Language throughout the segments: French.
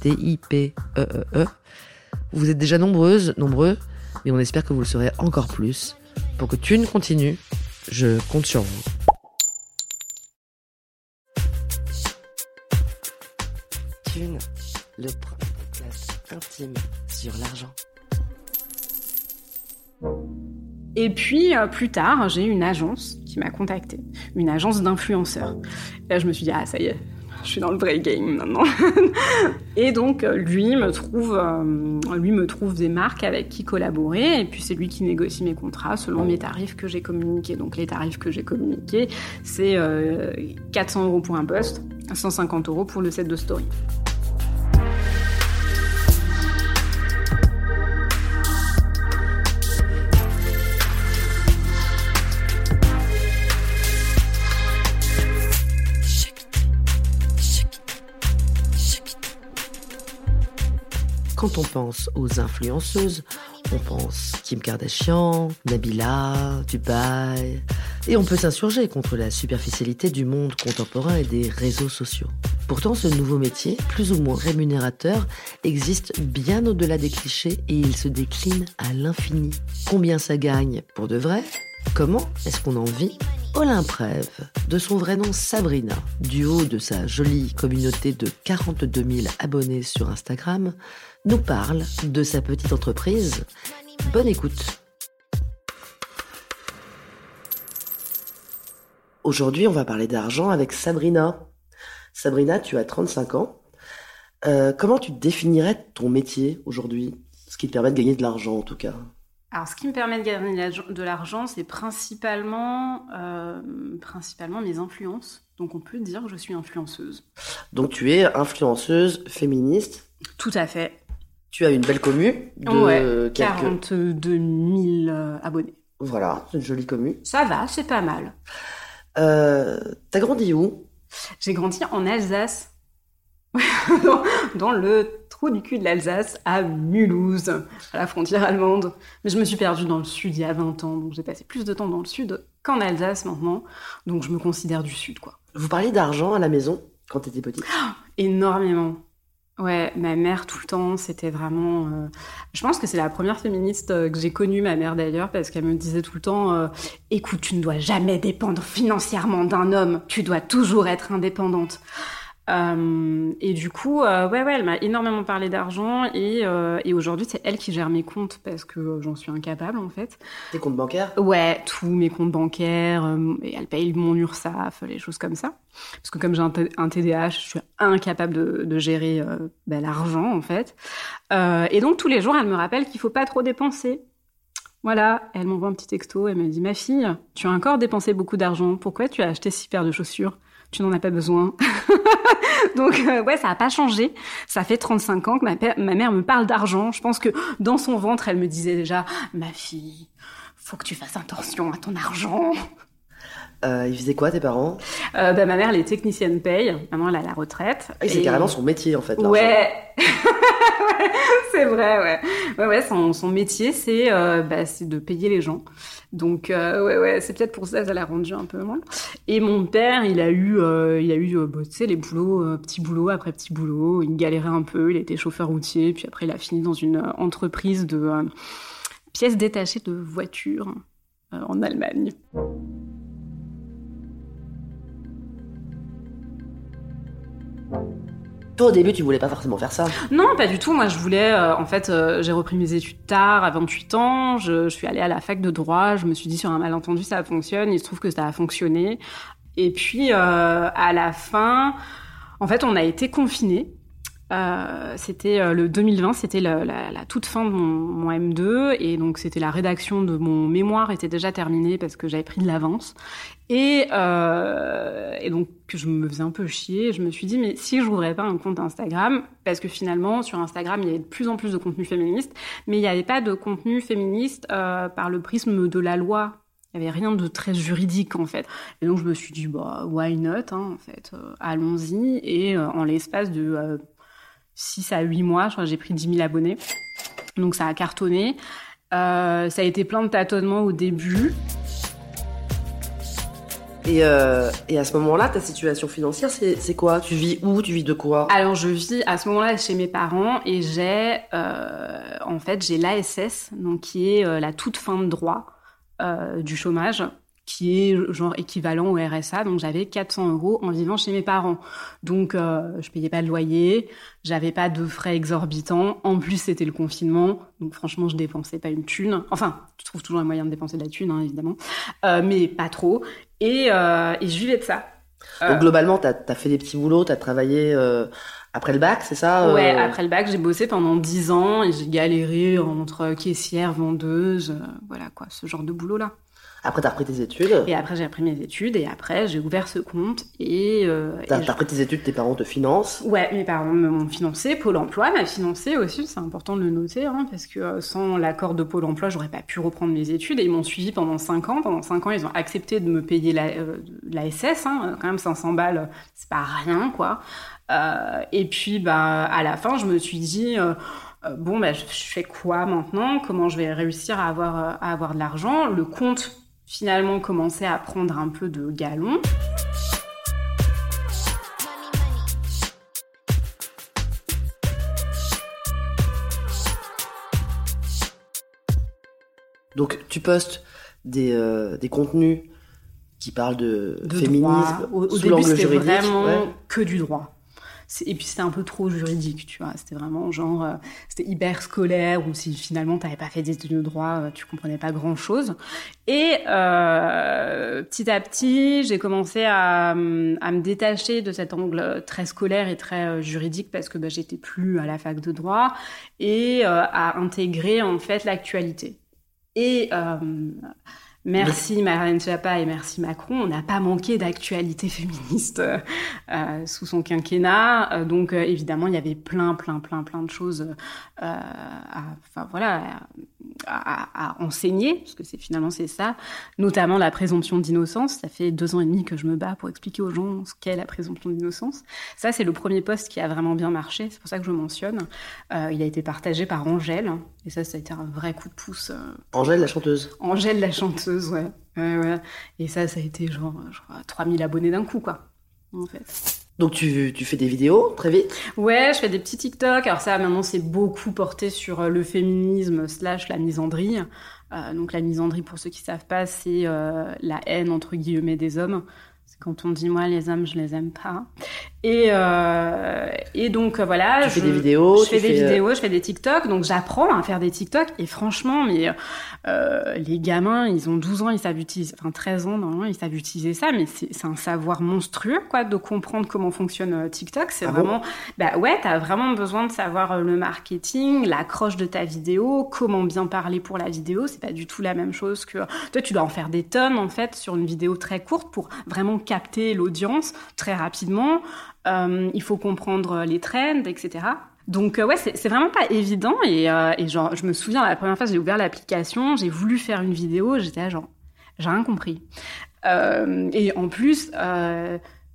T-I-P-E-E-E. Vous êtes déjà nombreuses, nombreux, mais on espère que vous le serez encore plus. Pour que Thune continue, je compte sur vous. Thune, le premier podcast intime sur l'argent. Et puis euh, plus tard, j'ai une agence qui m'a contactée, une agence d'influenceurs. Et là, je me suis dit ah ça y est, je suis dans le vrai game maintenant. et donc euh, lui me trouve, euh, lui me trouve des marques avec qui collaborer, et puis c'est lui qui négocie mes contrats selon mes tarifs que j'ai communiqués. Donc les tarifs que j'ai communiqués, c'est 400 euros pour un post, 150 euros pour le set de story. On pense aux influenceuses, on pense Kim Kardashian, Nabila, Dubaï. Et on peut s'insurger contre la superficialité du monde contemporain et des réseaux sociaux. Pourtant, ce nouveau métier, plus ou moins rémunérateur, existe bien au-delà des clichés et il se décline à l'infini. Combien ça gagne pour de vrai? Comment est-ce qu'on en vit? Olympe Rêve, de son vrai nom Sabrina, du haut de sa jolie communauté de 42 000 abonnés sur Instagram, nous parle de sa petite entreprise. Bonne écoute. Aujourd'hui, on va parler d'argent avec Sabrina. Sabrina, tu as 35 ans. Euh, comment tu définirais ton métier aujourd'hui? Ce qui te permet de gagner de l'argent en tout cas. Alors, ce qui me permet de gagner de l'argent, c'est principalement, euh, principalement mes influences. Donc, on peut dire que je suis influenceuse. Donc, tu es influenceuse féministe Tout à fait. Tu as une belle commu de 42 000 euh, abonnés. Voilà, c'est une jolie commu. Ça va, c'est pas mal. Euh, T'as grandi où? J'ai grandi en Alsace. dans, le trou du cul de l'Alsace, à Mulhouse, à la frontière allemande. Mais je me suis perdue dans le sud il y a 20 ans, donc j'ai passé plus de temps dans le sud qu'en Alsace maintenant. Donc je me considère du sud, quoi. Vous parliez d'argent à la maison quand t'étais petite? Énormément. Ouais, ma mère tout le temps, c'était vraiment. Euh, je pense que c'est la première féministe euh, que j'ai connue, ma mère d'ailleurs, parce qu'elle me disait tout le temps euh, "Écoute, tu ne dois jamais dépendre financièrement d'un homme. Tu dois toujours être indépendante." Euh, et du coup, euh, ouais, ouais, elle m'a énormément parlé d'argent et, euh, et aujourd'hui, c'est elle qui gère mes comptes parce que j'en suis incapable en fait. Tes comptes bancaires? Ouais, tous mes comptes bancaires. et elle paye mon URSAF, les choses comme ça. Parce que comme j'ai un, TDAH, je suis incapable de, de gérer ben, l'argent en fait. et donc tous les jours, elle me rappelle qu'il faut pas trop dépenser. Voilà, elle m'envoie un petit texto, elle me dit Ma fille, tu as encore dépensé beaucoup d'argent, pourquoi tu as acheté six paires de chaussures? Tu n'en as pas besoin. Donc euh, ouais, ça n'a pas changé. Ça fait 35 ans que ma, ma mère me parle d'argent. Je pense que dans son ventre, elle me disait déjà "Ma fille, faut que tu fasses attention à ton argent." Euh, ils faisaient quoi tes parents? Euh, bah, Ma mère, elle est technicienne paye. Maman, elle a la retraite. Ah, c'est carrément son métier en fait. Ouais, c'est vrai, ouais. Ouais, ouais, son, son métier, c'est euh, bah, de payer les gens. Donc euh, ouais ouais, c'est peut-être pour ça que ça l'a rendu un peu moins. Et mon père, il a eu euh, il a eu euh, bah, tu sais les boulots petit boulot après petit boulot, il galérait un peu, il était chauffeur routier, puis après il a fini dans une entreprise de pièces détachées de voitures. en Allemagne. Au début, tu voulais pas forcément faire ça Non, pas du tout. Moi, je voulais. euh, en fait, euh, j'ai repris mes études tard, à 28 ans. Je, je suis allée à la fac de droit. Je me suis dit, sur un malentendu, ça fonctionne. Il se trouve que ça a fonctionné. Et puis, euh, à la fin, en fait, on a été confinés. Euh, c'était euh, le 2020, c'était la, toute fin de mon, mon M2 et donc c'était la rédaction de mon mémoire était déjà terminée parce que j'avais pris de l'avance et, euh, donc je me faisais un peu chier. Je me suis dit mais si j'ouvrais pas un compte Instagram parce que finalement sur Instagram il y avait de plus en plus de contenu féministe, mais il n'y avait pas de contenu féministe par le prisme de la loi. Il n'y avait rien de très juridique en fait. Et donc je me suis dit bah why not hein, en fait, allons-y et en l'espace de 6 à 8 mois, je crois j'ai pris 10 000 abonnés. Donc ça a cartonné. Euh, ça a été plein de tâtonnements au début. et, euh, et à ce moment-là, ta situation financière, c'est quoi? Tu vis où? Tu vis de quoi? Alors je vis à ce moment-là chez mes parents et j'ai euh, en fait j'ai l'ASS donc qui est la toute fin de droit du chômage qui est genre équivalent au RSA donc j'avais 400 euros en vivant chez mes parents. Donc euh, je payais pas de loyer j'avais pas de frais exorbitants. En plus c'était le confinement. Donc franchement je dépensais pas une thune. Enfin tu trouves toujours un moyen de dépenser de la thune hein, évidemment. Euh, mais pas trop. Et, euh, et je vivais de ça. Donc globalement, t'as as fait des petits boulots, t'as travaillé euh, après le bac, c'est ça euh, Ouais, après le bac, j'ai bossé pendant 10 ans et j'ai galéré entre caissière, vendeuse, euh, voilà quoi, ce genre de boulot-là. Après, t'as repris tes études. Et après, j'ai appris mes études et après, j'ai ouvert ce compte et... euh, T'as repris tes études, tes parents te financent. Ouais, mes parents m'ont financé, Pôle emploi m'a financé aussi, c'est important de le noter, hein, parce que euh, sans l'accord de Pôle emploi, j'aurais pas pu reprendre mes études et ils m'ont suivi pendant 5 ans. Pendant 5 ans, ils ont accepté de me payer la, euh, la SS, hein, quand même 500 balles, c'est pas rien, quoi. Euh, et puis, bah, à la fin, je me suis dit, euh, bon, bah, je, fais quoi maintenant? Comment je vais réussir à avoir, à avoir de l'argent? Le compte, finalement, commençait à prendre un peu de galon. Donc, tu postes des, euh, des contenus qui parlent de, de féminisme droit. Au, au sous début, c'était juridique. vraiment ouais. que du droit. Et puis c'était un peu trop juridique, tu vois. C'était vraiment genre, euh, c'était hyper scolaire, ou si finalement t'avais pas fait des études de droit, euh, tu comprenais pas grand chose. Et euh, petit à petit, j'ai commencé à, à me détacher de cet angle très scolaire et très juridique parce que bah, j'étais plus à la fac de droit et à intégrer en fait l'actualité. Et merci Marlène Schiappa et merci Macron, on n'a pas manqué d'actualité féministe euh, sous son quinquennat. Euh, donc euh, évidemment, il y avait plein, plein, plein, plein de choses euh, à, enfin voilà, à, enseigner, parce que c'est finalement c'est ça, notamment la présomption d'innocence. Ça fait deux ans et demi que je me bats pour expliquer aux gens ce qu'est la présomption d'innocence. Ça, c'est le premier poste qui a vraiment bien marché. C'est pour ça que je le mentionne. Euh, il a été partagé par Angèle, et ça, ça a été un vrai coup de pouce. euh, Angèle, la chanteuse. Angèle la chanteuse, ouais. ouais, ouais. Et ça, ça a été genre, je crois, 3000 abonnés d'un coup, quoi. En fait. Donc, tu, fais des vidéos très vite? Ouais, je fais des petits TikTok. Alors ça, maintenant, c'est beaucoup porté sur euh, le féminisme slash la misandrie. Euh, donc la misandrie, pour ceux qui savent pas, c'est euh, la haine entre guillemets des hommes. Quand on dit moi les hommes, je les aime pas. Et euh, et donc euh, voilà. Tu fais je- des vidéos, Je fais des fais, euh, vidéos, je fais des TikTok. Donc j'apprends à faire des TikTok. Et franchement, mais euh, les gamins, ils ont 12 ans, ils savent utiliser, enfin 13 ans normalement, ils savent utiliser ça. Mais c'est c'est un savoir monstrueux, quoi, de comprendre comment fonctionne TikTok. C'est Ah bon vraiment bah ouais, t'as vraiment besoin de savoir le marketing, l'accroche de ta vidéo, comment bien parler pour la vidéo. C'est pas du tout la même chose que toi, tu dois en faire des tonnes en fait sur une vidéo très courte pour vraiment capter l'audience très rapidement. Euh, il faut comprendre les trends, etc. Donc euh, ouais, c'est vraiment pas évident et, euh, et genre je me souviens la première fois j'ai ouvert l'application, j'ai voulu faire une vidéo, j'étais genre j'ai rien compris. Euh, et en plus,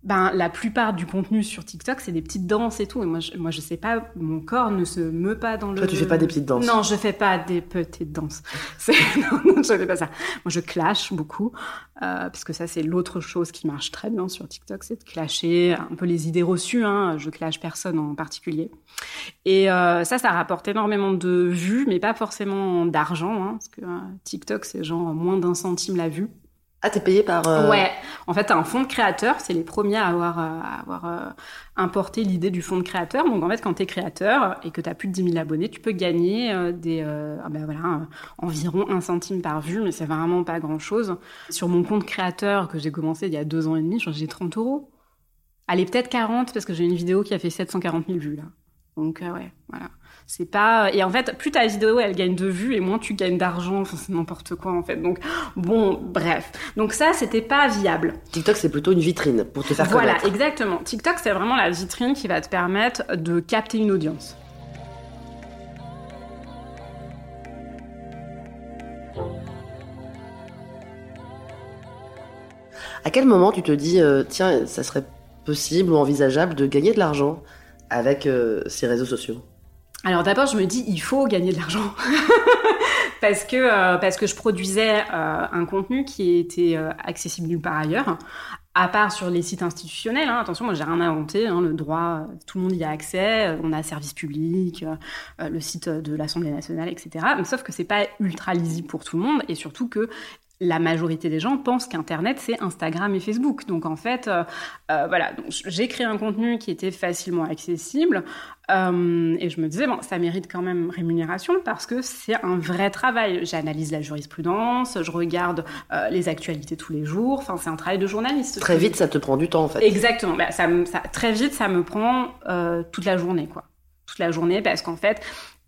ben, la plupart du contenu sur TikTok, c'est des petites danses et tout. Et moi, je, moi, je sais pas, mon corps ne se meut pas dans le. Toi, tu fais pas des petites danses Non, je fais pas des petites danses. non, non, je fais pas ça. Moi, je clash beaucoup, euh, parce que ça, c'est l'autre chose qui marche très bien sur TikTok, c'est de clasher un peu les idées reçues. Hein. Je clash personne en particulier. Et euh, ça, ça rapporte énormément de vues, mais pas forcément d'argent, hein, parce que euh, TikTok, c'est genre moins d'un centime la vue. Ah, t'es payé par. Euh, Ouais. En fait, t'as un fonds de créateur. C'est les premiers à avoir, euh, à avoir euh, importé l'idée du fonds de créateur. Donc, en fait, quand t'es créateur et que t'as plus de 10 000 abonnés, tu peux gagner des, ah ben voilà, environ un centime par vue, mais c'est vraiment pas grand chose. Sur mon compte créateur que j'ai commencé il y a deux ans et demi, j'ai 30 euros. Allez, peut-être 40 parce que j'ai une vidéo qui a fait 740 000 vues là. Donc, euh, ouais, voilà. C'est pas et en fait plus ta vidéo elle gagne de vues et moins tu gagnes d'argent. Enfin c'est n'importe quoi en fait. Donc bon bref. Donc ça c'était pas viable. TikTok, c'est plutôt une vitrine pour te faire voilà connaître. exactement. TikTok c'est vraiment la vitrine qui va te permettre de capter une audience. À quel moment tu te dis, euh, tiens, ça serait possible ou envisageable de gagner de l'argent? Avec euh, ces réseaux sociaux. Alors d'abord je me dis il faut gagner de l'argent. Parce que euh, parce que je produisais euh, un contenu qui était accessible nulle part ailleurs. À part sur les sites institutionnels, hein. attention, moi j'ai rien inventé, hein, le droit, tout le monde y a accès, on a service public, le site de l'Assemblée nationale, etc. Sauf que c'est pas ultra lisible pour tout le monde. Et surtout que la majorité des gens pensent qu'Internet c'est Instagram et Facebook. Donc en fait, euh, euh, voilà, donc j'ai créé un contenu qui était facilement accessible euh, et je me disais bon, ça mérite quand même rémunération parce que c'est un vrai travail. J'analyse la jurisprudence, je regarde les actualités tous les jours. Enfin, c'est un travail de journaliste. Très vite, ça te prend du temps en fait. Exactement. Bah, ça, me- ça- très vite, ça me prend toute la journée, quoi. Toute la journée, parce qu'en fait,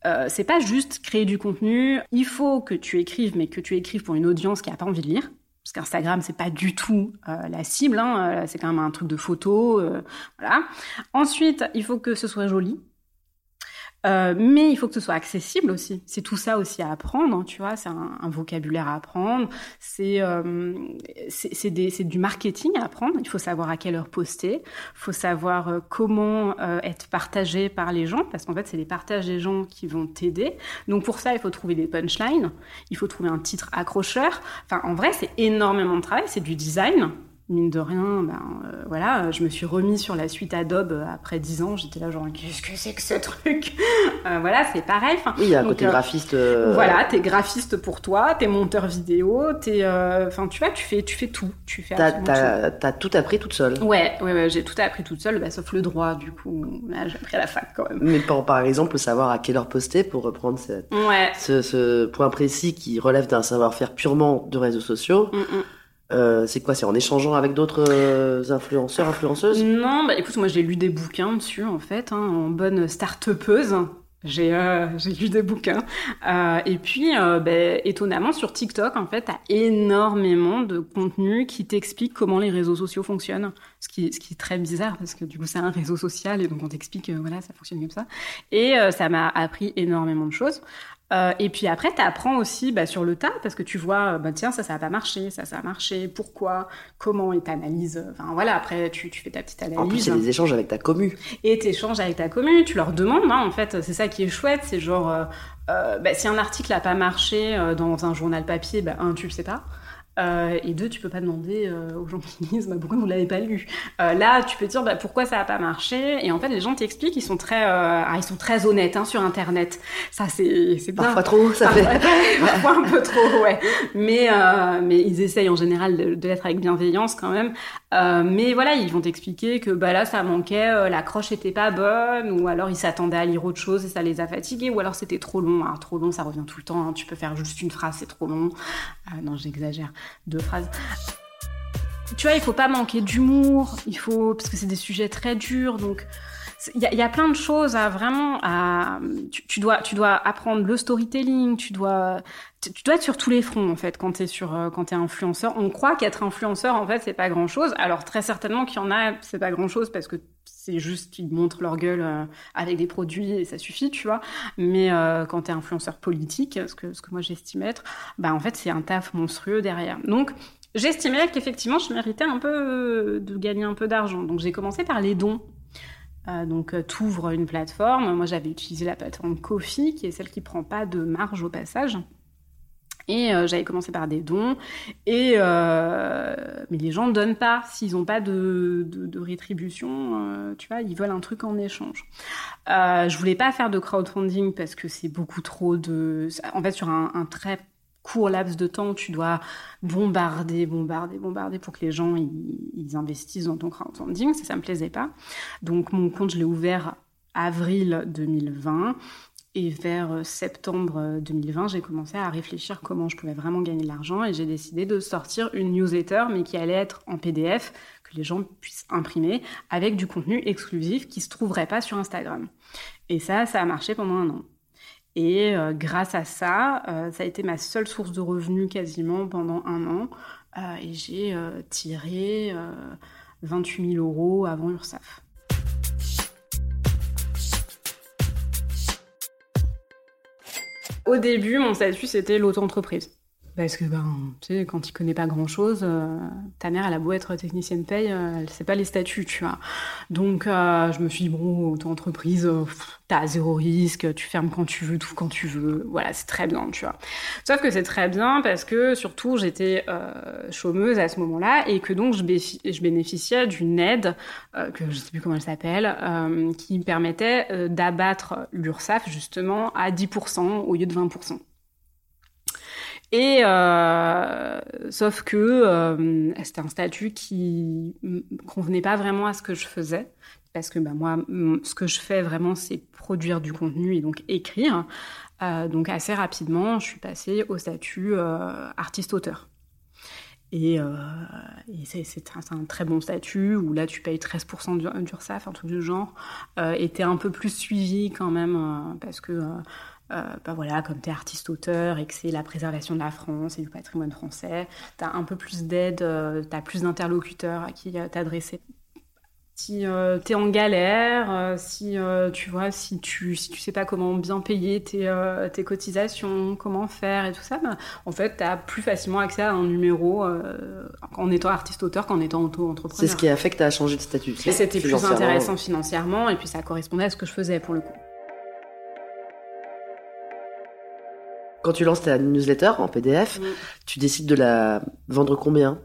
euh, c'est pas juste créer du contenu. Il faut que tu écrives, mais que tu écrives pour une audience qui a pas envie de lire. Parce qu'Instagram, c'est pas du tout euh, la cible. Hein. Euh, C'est quand même un truc de photo. voilà. Ensuite, il faut que ce soit joli. Euh, mais il faut que ce soit accessible aussi. C'est tout ça aussi à apprendre, hein, tu vois. C'est un, vocabulaire à apprendre. C'est euh, c'est du marketing à apprendre. Il faut savoir à quelle heure poster. Il faut savoir euh, comment euh, être partagé par les gens, parce qu'en fait, c'est les partages des gens qui vont t'aider. Donc pour ça, il faut trouver des punchlines. Il faut trouver un titre accrocheur. Enfin, en vrai, c'est énormément de travail. C'est du design mine de rien, ben, euh, voilà, je me suis remis sur la suite Adobe euh, après 10 ans. J'étais là genre, qu'est-ce que c'est que ce truc? Euh, Voilà, c'est pareil. Enfin, Oui, il y a un côté graphiste. euh, Voilà, t'es graphiste pour toi, t'es monteur vidéo, t'es, euh, enfin, tu vois, tu fais, tu fais tout, tu fais T'as, t'as tout appris toute seule. tout. Ouais, ouais, ouais, j'ai tout appris toute seule, bah, sauf le droit, du coup. Là, j'ai appris à la fac quand même. Mais par, par exemple, savoir à quelle heure poster pour reprendre cette- Ouais. ce, ce point précis qui relève d'un savoir-faire purement de réseaux sociaux. Mm, mm. Euh, c'est quoi C'est en échangeant avec d'autres euh, influenceurs, influenceuses? Non, bah écoute, moi j'ai lu des bouquins dessus en fait, hein, en bonne start-upeuse. J'ai euh, lu des bouquins. Euh, et puis, euh, bah, étonnamment, sur TikTok, en fait, t'as énormément de contenu qui t'explique comment les réseaux sociaux fonctionnent. Ce qui, ce qui est très bizarre parce que du coup, c'est un réseau social et donc on t'explique, voilà, ça fonctionne comme ça. Et ça m'a appris énormément de choses. Euh, et puis après, tu apprends aussi bah, sur le tas, parce que tu vois, euh, bah, tiens, ça, ça n'a pas marché, ça, ça a marché, pourquoi, comment, et t'analyses. Enfin voilà, après, tu, tu fais ta petite analyse. En plus, c'est des échanges avec ta commu. Et t'échanges avec ta commune, tu leur demandes, hein, en fait, c'est ça qui est chouette, c'est genre, euh, euh, bah, si un article n'a pas marché euh, dans un journal papier, bah, un, tu le sais pas. Euh, et deux, tu peux pas demander euh, aux gens qui lisent bah, pourquoi vous l'avez pas lu? Euh, là, tu peux dire bah, pourquoi ça a pas marché? Et en fait, les gens t'expliquent, ils sont très, ah, ils sont très honnêtes hein, sur Internet. Ça, c'est. Parfois trop, ça Parfois, fait. parfois un peu trop, ouais. Mais, mais ils essayent en général de, de l'être avec bienveillance quand même. Mais voilà, ils vont t'expliquer que bah là, ça manquait, la croche était pas bonne, ou alors ils s'attendaient à lire autre chose et ça les a fatigués, ou alors c'était trop long. Alors trop long, ça revient tout le temps. hein. Tu peux faire juste une phrase, c'est trop long. Non, j'exagère. Deux phrases. Tu vois, il faut pas manquer d'humour. Il faut parce que c'est des sujets très durs, donc. Il y, a, plein de choses à vraiment à tu, tu dois tu dois apprendre le storytelling tu dois tu, tu dois être sur tous les fronts en fait quand t'es sur euh, quand t'es influenceur on croit qu'être influenceur en fait c'est pas grand chose alors très certainement qu'il y en a c'est pas grand chose parce que c'est juste qu'ils montrent leur gueule euh, avec des produits et ça suffit tu vois mais euh, quand t'es influenceur politique ce que ce que moi j'estime être bah en fait c'est un taf monstrueux derrière donc j'estimais qu'effectivement, je méritais un peu de gagner un peu d'argent. Donc, j'ai commencé par les dons. Euh, donc, tu ouvres une plateforme. Moi, j'avais utilisé la plateforme Kofi, qui est celle qui prend pas de marge au passage. Et euh, j'avais commencé par des dons. Et euh, mais les gens ne donnent pas s'ils n'ont pas de, rétribution. Euh, tu vois, ils veulent un truc en échange. je voulais pas faire de crowdfunding parce que c'est beaucoup trop de. En fait, sur un très court laps de temps, tu dois bombarder, bombarder, bombarder pour que les gens ils, investissent dans ton crowdfunding. Ça, ça me plaisait pas. Donc mon compte, je l'ai ouvert avril 2020. Et vers septembre 2020, euh, j'ai commencé à réfléchir comment je pouvais vraiment gagner de l'argent et j'ai décidé de sortir une newsletter, mais qui allait être en PDF, que les gens puissent imprimer, avec du contenu exclusif qui se trouverait pas sur Instagram. Et ça, ça a marché pendant un an. Et euh, grâce à ça, ça a été ma seule source de revenus quasiment pendant un an. et j'ai tiré 28 000 euros avant URSAF. Au début, mon statut, c'était l'auto-entreprise. Parce que, ben, tu sais, quand tu connais pas grand chose, euh, ta mère, elle a beau être technicienne paye, euh, elle sait pas les statuts, tu vois. Donc, euh, je me suis dit, bon, auto-entreprise, t'as zéro risque, tu fermes quand tu veux, tout quand tu veux. Voilà, c'est très bien, tu vois. Sauf que c'est très bien parce que, surtout, j'étais chômeuse à ce moment-là et que donc, je, je bénéficiais d'une aide, que je sais plus comment elle s'appelle, qui me permettait d'abattre l'URSSAF, justement, à 10% au lieu de 20%. Et euh, sauf que euh, c'était un statut qui convenait pas vraiment à ce que je faisais parce que bah, moi ce que je fais vraiment c'est produire du contenu et donc écrire. Euh, donc assez rapidement je suis passée au statut artiste-auteur. Et, c'est un, très bon statut où là tu payes 13% d'URSSAF, un truc du genre, euh, et t'es un peu plus suivi quand même parce que euh, bah voilà, comme tu es artiste-auteur et que c'est la préservation de la France et du patrimoine français, tu as un peu plus d'aide, euh, tu as plus d'interlocuteurs à qui euh, t'adresser. Si tu es en galère, si tu vois, si tu si tu sais pas comment bien payer tes, tes cotisations, comment faire et tout ça, bah, en fait, tu as plus facilement accès à un numéro en étant artiste-auteur qu'en étant auto-entrepreneur. C'est ce qui a fait que tu as changé de statut. Et c'était plus intéressant financièrement et puis ça correspondait à ce que je faisais pour le coup. Quand tu lances ta newsletter en PDF, tu décides de la vendre combien?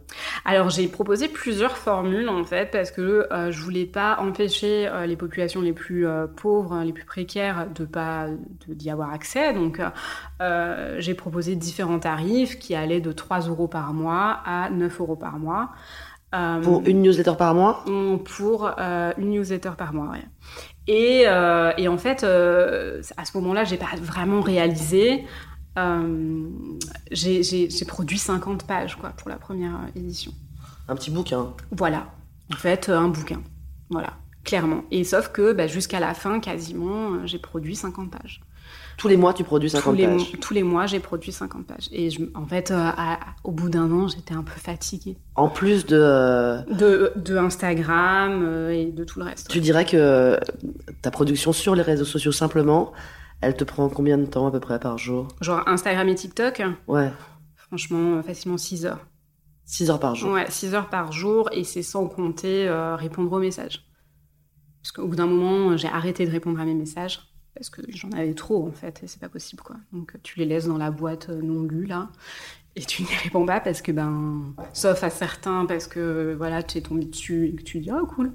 Alors j'ai proposé plusieurs formules en fait parce que euh, je voulais pas empêcher euh, les populations les plus euh, pauvres, les plus précaires de pas d'y avoir accès. Donc j'ai proposé différents tarifs qui allaient de 3 euros par mois à 9 euros par mois. pour une newsletter par mois? Pour une newsletter par mois, oui. Et, et, en fait, à ce moment-là, j'ai pas vraiment réalisé euh, j'ai produit 50 pages quoi, pour la première édition. Un petit bouquin Voilà, en fait, un bouquin. Voilà, clairement. Et sauf que bah, jusqu'à la fin, quasiment, euh, j'ai produit 50 pages. Tous les mois, tu produis 50 tous pages Tous les mois, j'ai produit 50 pages. Et je, en fait, euh, au bout d'un an, j'étais un peu fatiguée. En plus de... De, de Instagram et de tout le reste. Tu dirais que ta production sur les réseaux sociaux, simplement, elle te prend combien de temps à peu près par jour? Genre Instagram et TikTok? Ouais. Franchement, euh, facilement 6 heures. 6 heures par jour Ouais, 6 heures par jour et c'est sans compter euh, répondre aux messages. Parce qu'au bout d'un moment, j'ai arrêté de répondre à mes messages parce que j'en avais trop en fait et c'est pas possible quoi. Donc tu les laisses dans la boîte euh, non lue là et tu n'y réponds pas parce que ben sauf à certains parce que voilà tu es tombé dessus et que tu dis oh cool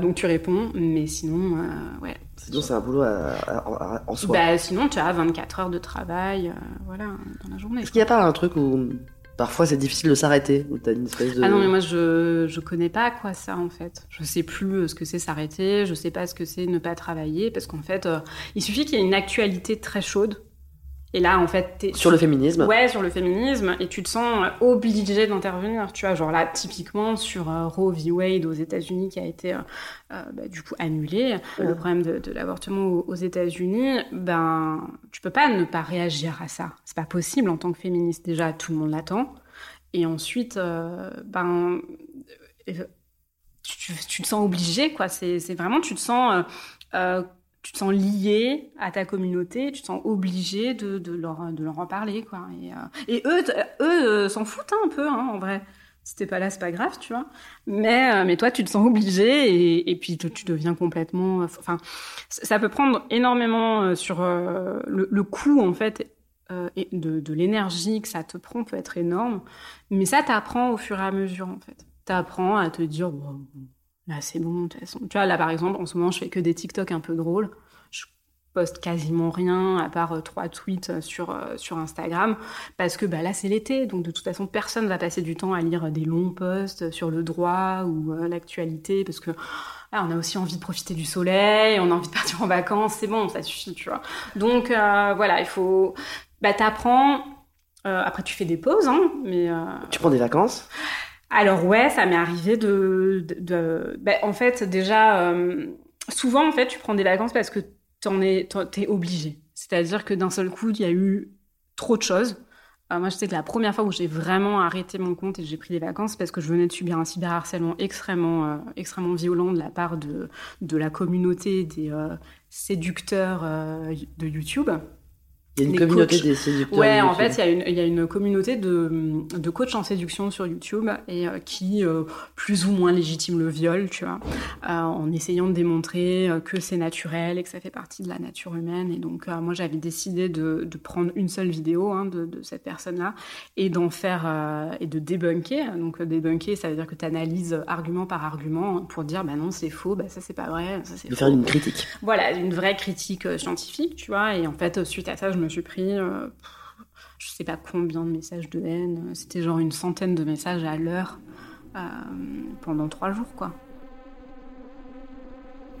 donc tu réponds mais sinon ouais Sinon, c'est un boulot en soi. Bah, sinon, tu as 24 heures de travail euh, voilà, dans la journée. Est-ce qu'il n'y a pas un truc où parfois c'est difficile de s'arrêter où as une espèce de... Ah non, mais moi, je ne connais pas quoi ça, en fait. Je sais plus euh, ce que c'est s'arrêter, je sais pas ce que c'est ne pas travailler, parce qu'en fait, euh, il suffit qu'il y ait une actualité très chaude et là, en fait, sur le féminisme. Ouais, sur le féminisme, et tu te sens obligé d'intervenir. Tu vois, genre là, typiquement sur euh, Roe v. Wade aux États-Unis qui a été euh, euh, bah, du coup annulé, le problème de, l'avortement aux, États-Unis, ben, tu peux pas ne pas réagir à ça. C'est pas possible en tant que féministe. Déjà, tout le monde l'attend, et ensuite, ben, tu, tu, te sens obligé, quoi. C'est vraiment, tu te sens tu te sens lié à ta communauté, tu te sens obligé de, de, leur, de leur en parler, quoi. Et, euh, et eux, eux euh, s'en foutent un peu, hein, en vrai. Si t'es pas là, c'est pas grave, tu vois. Mais, euh, mais toi, tu te sens obligé et, et puis tu, deviens complètement. Enfin, ça peut prendre énormément sur le, le coût, en fait, et de, de l'énergie que ça te prend peut être énorme. Mais ça t'apprend au fur et à mesure, en fait. T'apprends à te dire, bon, Là, c'est bon, de toute façon. Tu vois, là, par exemple, en ce moment, je fais que des TikTok un peu drôles. Je poste quasiment rien, à part euh, trois tweets euh, sur, euh, sur Instagram, parce que bah, là, c'est l'été. Donc, de toute façon, personne va passer du temps à lire des longs posts sur le droit ou l'actualité, parce que là, on a aussi envie de profiter du soleil, on a envie de partir en vacances, c'est bon, ça suffit, tu vois. Donc, voilà, il faut... Bah, t'apprends... après, tu fais des pauses, hein, mais... Tu prends des vacances? Alors ouais, ça m'est arrivé de, ben, en fait déjà euh, souvent en fait tu prends des vacances parce que t'en es t'es obligé. C'est-à-dire que d'un seul coup il y a eu trop de choses. Euh, moi je sais que la première fois où j'ai vraiment arrêté mon compte et j'ai pris des vacances parce que je venais de subir un cyberharcèlement extrêmement euh, extrêmement violent de la part de de la communauté des séducteurs de YouTube. Il y a une communauté des séducteurs. Ouais, en fait, il y, a une, il y a une communauté de, de coachs en séduction sur YouTube et euh, qui euh, plus ou moins légitime le viol, tu vois, euh, en essayant de démontrer que c'est naturel et que ça fait partie de la nature humaine. Et donc, moi, j'avais décidé de, de, prendre une seule vidéo hein, de, de, cette personne-là et d'en faire et de débunker. Donc, débunker, ça veut dire que tu analyses argument par argument pour dire, bah non, c'est faux, bah ça c'est pas vrai, ça c'est. De faire une critique. Voilà, une vraie critique scientifique, tu vois. Et en fait, suite à ça, je me suis pris, euh, je sais pas combien de messages de haine. C'était genre une centaine de messages à l'heure euh, pendant trois jours, quoi.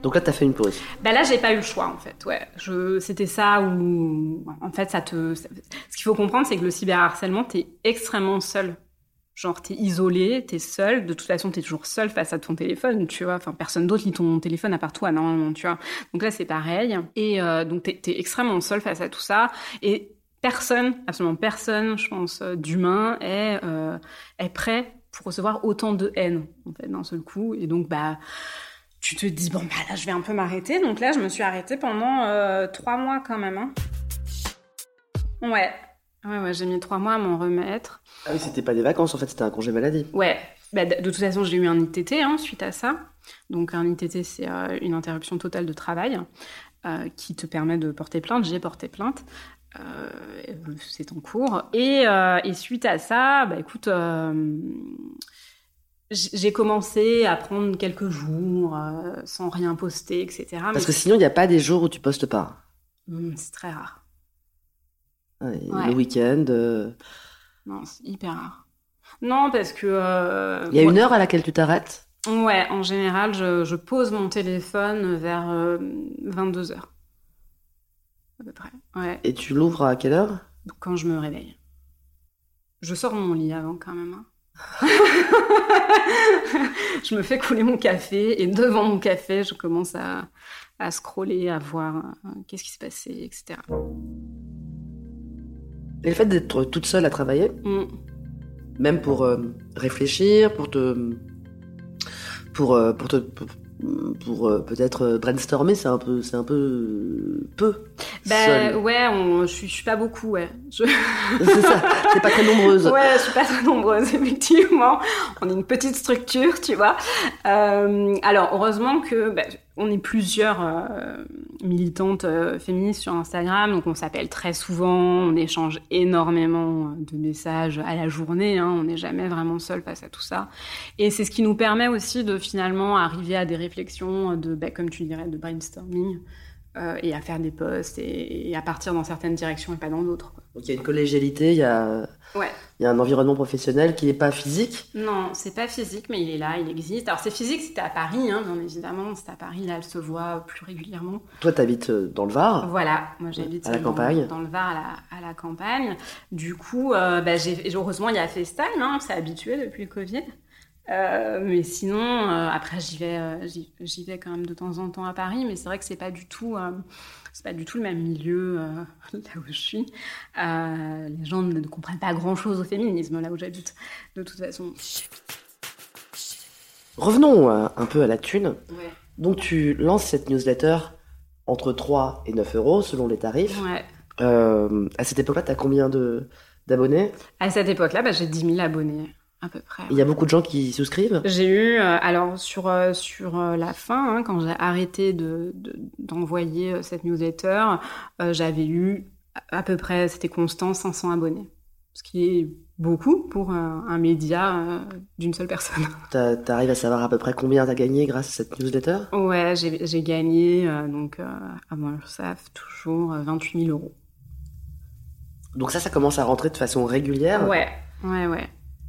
Donc là, tu as fait une pause. Bah là, j'ai pas eu le choix, en fait. Ouais, je, c'était ça où, en fait, ça te. Ce qu'il faut comprendre, c'est que le cyberharcèlement, t'es extrêmement seul. Genre, t'es isolé, t'es seul. De toute façon, t'es toujours seul face à ton téléphone, tu vois. Enfin, personne d'autre lit ton téléphone à part toi, normalement, tu vois. Donc là, c'est pareil. Et euh, donc, t'es, es extrêmement seul face à tout ça. Et personne, absolument personne, je pense, euh, d'humain est, euh, est prêt pour recevoir autant de haine, en fait, d'un seul coup. Et donc, bah tu te dis bon bah là je vais un peu m'arrêter donc là je me suis arrêtée pendant trois mois quand même hein. ouais ouais ouais j'ai mis trois mois à m'en remettre ah oui c'était pas des vacances en fait c'était un congé maladie ouais bah, de, toute façon j'ai eu un ITT hein, suite à ça donc un ITT c'est euh, une interruption totale de travail euh, qui te permet de porter plainte j'ai porté plainte c'est en cours et, et, suite à ça bah écoute j'ai commencé à prendre quelques jours euh, sans rien poster, etc. Parce que sinon, il n'y a pas des jours où tu postes pas. Mmh, c'est très rare. Le week-end. Euh, non, c'est hyper rare. Non, parce que. Euh, il y a une heure à laquelle tu t'arrêtes? Ouais, en général, je, je, pose mon téléphone vers 22 heures. À peu près. Ouais. Et tu l'ouvres à quelle heure? Quand je me réveille. Je sors de mon lit avant quand même. Hein. je me fais couler mon café et devant mon café, je commence à, à scroller, à voir euh, qu'est-ce qui se passait, etc. Et le fait d'être toute seule à travailler, mm. même pour euh, réfléchir, pour te, pour, euh, pour te, pour euh, peut-être brainstormer, c'est un peu, c'est un peu peu. Ben ouais, on, je, suis, je suis pas beaucoup, ouais. Je... c'est ça, c'est pas très nombreuse. Ouais, je suis pas très nombreuse, effectivement. On est une petite structure, tu vois. Alors heureusement que ben, on est plusieurs euh, militantes euh, féministes sur Instagram, donc on s'appelle très souvent, on échange énormément euh, de messages à la journée, hein, on n'est jamais vraiment seul face à tout ça. Et c'est ce qui nous permet aussi de finalement arriver à des réflexions bah, comme tu dirais, de brainstorming euh, et à faire des posts et, et, à partir dans certaines directions et pas dans d'autres. Donc il y a une collégialité, il y a, ouais. il y a un environnement professionnel qui n'est pas physique Non, c'est pas physique, mais il est là, il existe. Alors c'est physique, c'était à Paris, hein, bien évidemment, c'est à Paris, là elle se voit plus régulièrement. Toi tu habites euh, dans le Var Voilà, moi j'habite à la dans, campagne. dans le Var à la, à la campagne. Du coup, euh, bah, heureusement il y a FaceTime, hein, c'est habitué depuis le Covid. Euh, mais sinon, euh, après j'y vais, euh, j'y vais quand même de temps en temps à Paris, mais c'est vrai que c'est pas du tout, c'est pas du tout le même milieu là où je suis. les gens ne comprennent pas grand chose au féminisme là où j'habite, de toute façon. Revenons un peu à la thune. Ouais. Donc tu lances cette newsletter entre 3 et 9 euros selon les tarifs. Ouais. À cette époque-là, tu as combien de, d'abonnés? À cette époque-là, bah, j'ai 10 000 abonnés, à peu près. Il y a beaucoup de gens qui souscrivent J'ai eu, euh, alors sur, euh, sur euh, la fin, hein, quand j'ai arrêté de, de- d'envoyer euh, cette newsletter, j'avais eu à peu près, c'était constant, 500 abonnés. Ce qui est beaucoup pour un média d'une seule personne. T'arrives à savoir à peu près combien t'as gagné grâce à cette newsletter? Ouais, j'ai, gagné, donc à mon URSAF, toujours euh, 28 000 euros. Donc ça, ça commence à rentrer de façon régulière? Ouais, ouais, ouais.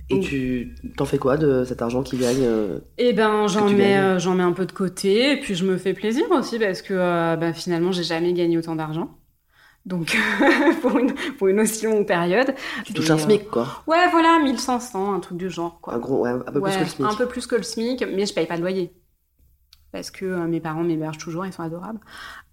Et tu t'en fais quoi de cet argent qui gagne euh Eh ben, j'en mets, euh, j'en mets un peu de côté, et puis je me fais plaisir aussi parce que euh, bah, finalement, j'ai jamais gagné autant d'argent. Donc, pour, une, pour une aussi longue période. Tu touches un SMIC, quoi. Ouais, voilà, 1500, un truc du genre, quoi. Un gros, ouais, un peu plus Ouais, que le SMIC. Un peu plus que le SMIC, mais je paye pas de loyer. Parce que mes parents m'hébergent toujours, ils sont adorables.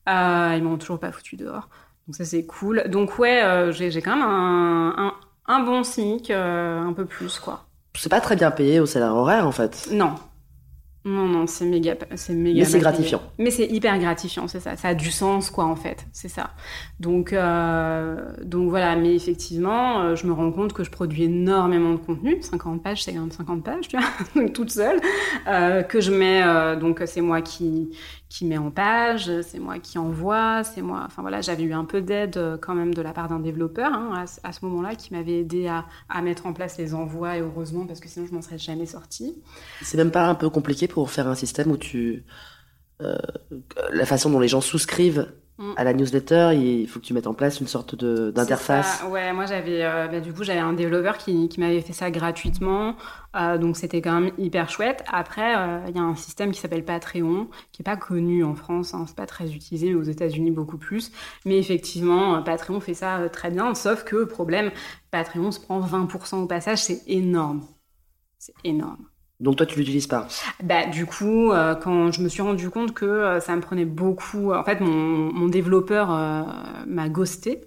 Ils m'ont toujours pas foutu dehors. Donc ça, c'est cool. Donc ouais, j'ai j'ai quand même un, un, un bon SMIC, euh, un peu plus, quoi. C'est pas très bien payé au salaire horaire, en fait. Non. Non, non, c'est méga, c'est méga. Mais c'est gratifiant. Mais c'est hyper gratifiant, c'est ça. Ça a du sens, quoi, en fait. C'est ça. Donc, euh, donc voilà. Mais effectivement, euh, je me rends compte que je produis énormément de contenu. 50 pages, c'est quand même 50 pages, tu vois, toute seule. Euh, que je mets, euh, donc c'est moi qui, qui mets en page, c'est moi qui envoie, c'est moi. Enfin voilà, j'avais eu un peu d'aide euh, quand même de la part d'un développeur hein, à, ce- moment-là qui m'avait aidé à, à mettre en place les envois et heureusement parce que sinon je m'en serais jamais sortie. C'est même pas un peu compliqué pour faire un système où tu... euh, la façon dont les gens souscrivent Mm. à la newsletter, il faut que tu mettes en place une sorte d'interface. Ouais, moi j'avais, euh, bah, du coup j'avais un développeur qui, qui m'avait fait ça gratuitement, euh, donc c'était quand même hyper chouette. Après, euh, il y a un système qui s'appelle Patreon, qui est pas connu en France, hein, c'est pas très utilisé, mais aux États-Unis beaucoup plus. Mais effectivement, Patreon fait ça très bien, sauf que problème, Patreon se prend 20% au passage, c'est énorme, c'est énorme. Donc toi, tu l'utilises pas. Bah, du coup, euh, quand je me suis rendu compte que euh, ça me prenait beaucoup, en fait, mon, mon développeur euh, m'a ghosté.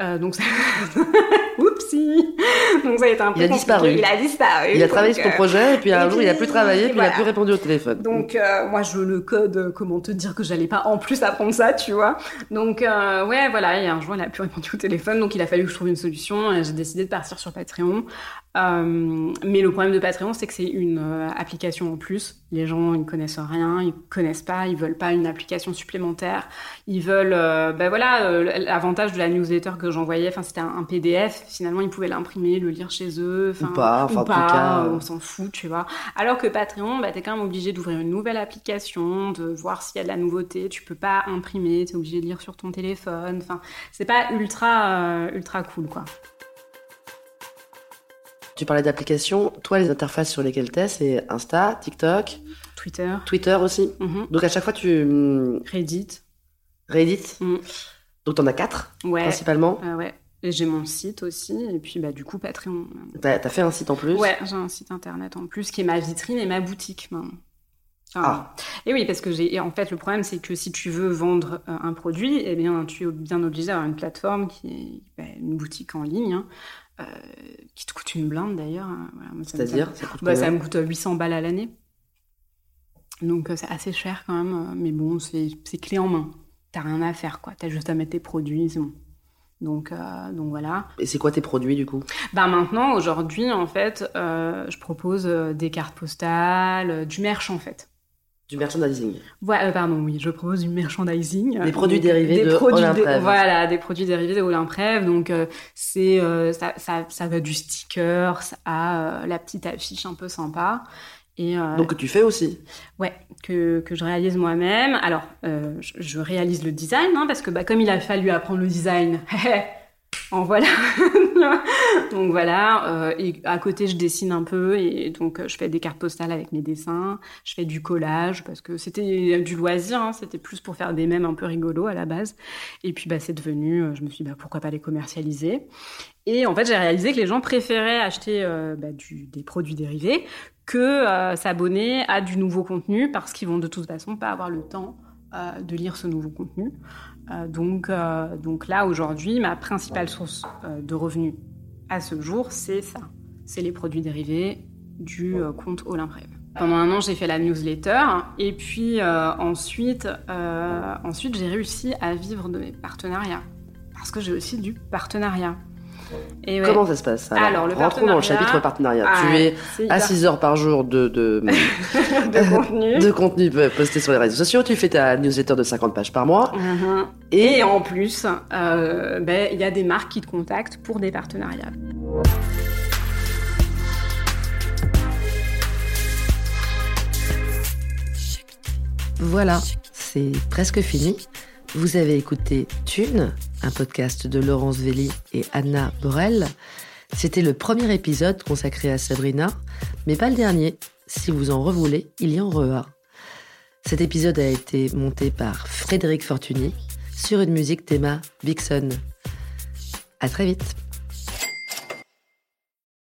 Euh, donc, ça... Oupsie Donc, ça a été un peu Il a compliqué. disparu. Il a disparu. Il a travaillé sur ton euh, projet, et puis un et jour, il a plus travaillé, puis il a plus répondu au téléphone. Donc euh, moi je le code, euh, comment te dire que j'allais pas en plus apprendre ça, tu vois. Donc euh, ouais voilà, et un jour il a plus répondu au téléphone, donc il a fallu que je trouve une solution et j'ai décidé de partir sur Patreon. Euh, mais le problème de Patreon c'est que c'est une euh, application en plus. Les gens ils connaissent rien, ils connaissent pas, ils veulent pas une application supplémentaire. Ils veulent, euh, ben voilà, l'avantage de la newsletter que j'envoyais, enfin c'était un, un PDF. Finalement ils pouvaient l'imprimer, le lire chez eux, Ou pas, enfin, en tout cas, on s'en fout, tu vois. Alors que Patreon, bah, t'es quand même obligé d'ouvrir une nouvelle application, de voir s'il y a de la nouveauté. Tu peux pas imprimer, t'es obligé de lire sur ton téléphone. Enfin, c'est pas ultra, ultra cool, quoi. Tu parlais d'applications. Toi, les interfaces sur lesquelles t'es, c'est Insta, TikTok, Twitter, Twitter aussi. mhm, Donc à chaque fois, tu hum, Reddit, réédites. Mm. Donc t'en as quatre, ouais, principalement. euh, ouais. Et j'ai mon site aussi, et puis bah du coup Patreon. T'as as fait un site en plus. Ouais, j'ai un site internet en plus qui est ma vitrine et ma boutique maintenant. Ah. Et oui, parce que j'ai. et En fait, le problème, c'est que si tu veux vendre euh, un produit, eh bien, tu es bien obligé d'avoir une plateforme qui est bah, une boutique en ligne, hein, euh, qui te coûte une blinde d'ailleurs. hein. Voilà, C'est-à-dire ça bah, Ça me coûte 800 balles à l'année. Donc, euh, c'est assez cher quand même. euh, Mais bon, c'est clé en main. T'as rien à faire, quoi. T'as juste à mettre tes produits, c'est bon. Donc, euh, donc voilà. Et c'est quoi tes produits du coup? Bah maintenant, aujourd'hui, en fait, euh, je propose euh, des cartes postales, euh, du merch en fait. Du merchandising. Voilà, euh, pardon, oui, je propose du merchandising. Des produits Donc, dérivés de produits. Voilà, des produits dérivés de Olymprève. Donc, euh, c'est euh, ça, ça, ça va du sticker à euh, la petite affiche un peu sympa. Et, Donc que tu fais aussi. Ouais, que, que je réalise moi-même. Alors, je, je réalise le design, hein, parce que bah, comme il a fallu apprendre le design, en voilà. donc voilà, euh, et à côté je dessine un peu, et donc euh, je fais des cartes postales avec mes dessins, je fais du collage, parce que c'était du loisir, hein, c'était plus pour faire des mèmes un peu rigolos à la base. Et puis bah, c'est devenu, euh, je me suis dit bah, pourquoi pas les commercialiser. Et en fait j'ai réalisé que les gens préféraient acheter bah, des produits dérivés que s'abonner à du nouveau contenu parce qu'ils vont de toute façon pas avoir le temps de lire ce nouveau contenu. Euh, donc, euh, donc là, aujourd'hui, ma principale source euh, de revenus à ce jour, c'est ça. C'est les produits dérivés du compte Olymprève. Pendant un an, j'ai fait la newsletter et puis ensuite, ensuite j'ai réussi à vivre de mes partenariats parce que j'ai aussi du partenariat. Et Comment ça se passe Alors, le Rentrons dans le chapitre partenariat. tu ah, es à 6 heures par jour de, de, de contenu. de contenu posté sur les réseaux sociaux. Tu fais ta newsletter de 50 pages par mois. Uh-huh. et... en plus, euh, ben, il y a des marques qui te contactent pour des partenariats. Voilà, c'est presque fini. Vous avez écouté Thune, un podcast de Laurence Velli et Anna Borel. C'était le premier épisode consacré à Sabrina, mais pas le dernier. Si vous en revoulez, il y en aura. Cet épisode a été monté par Frédéric Fortuny sur une musique théma Vixen. À très vite.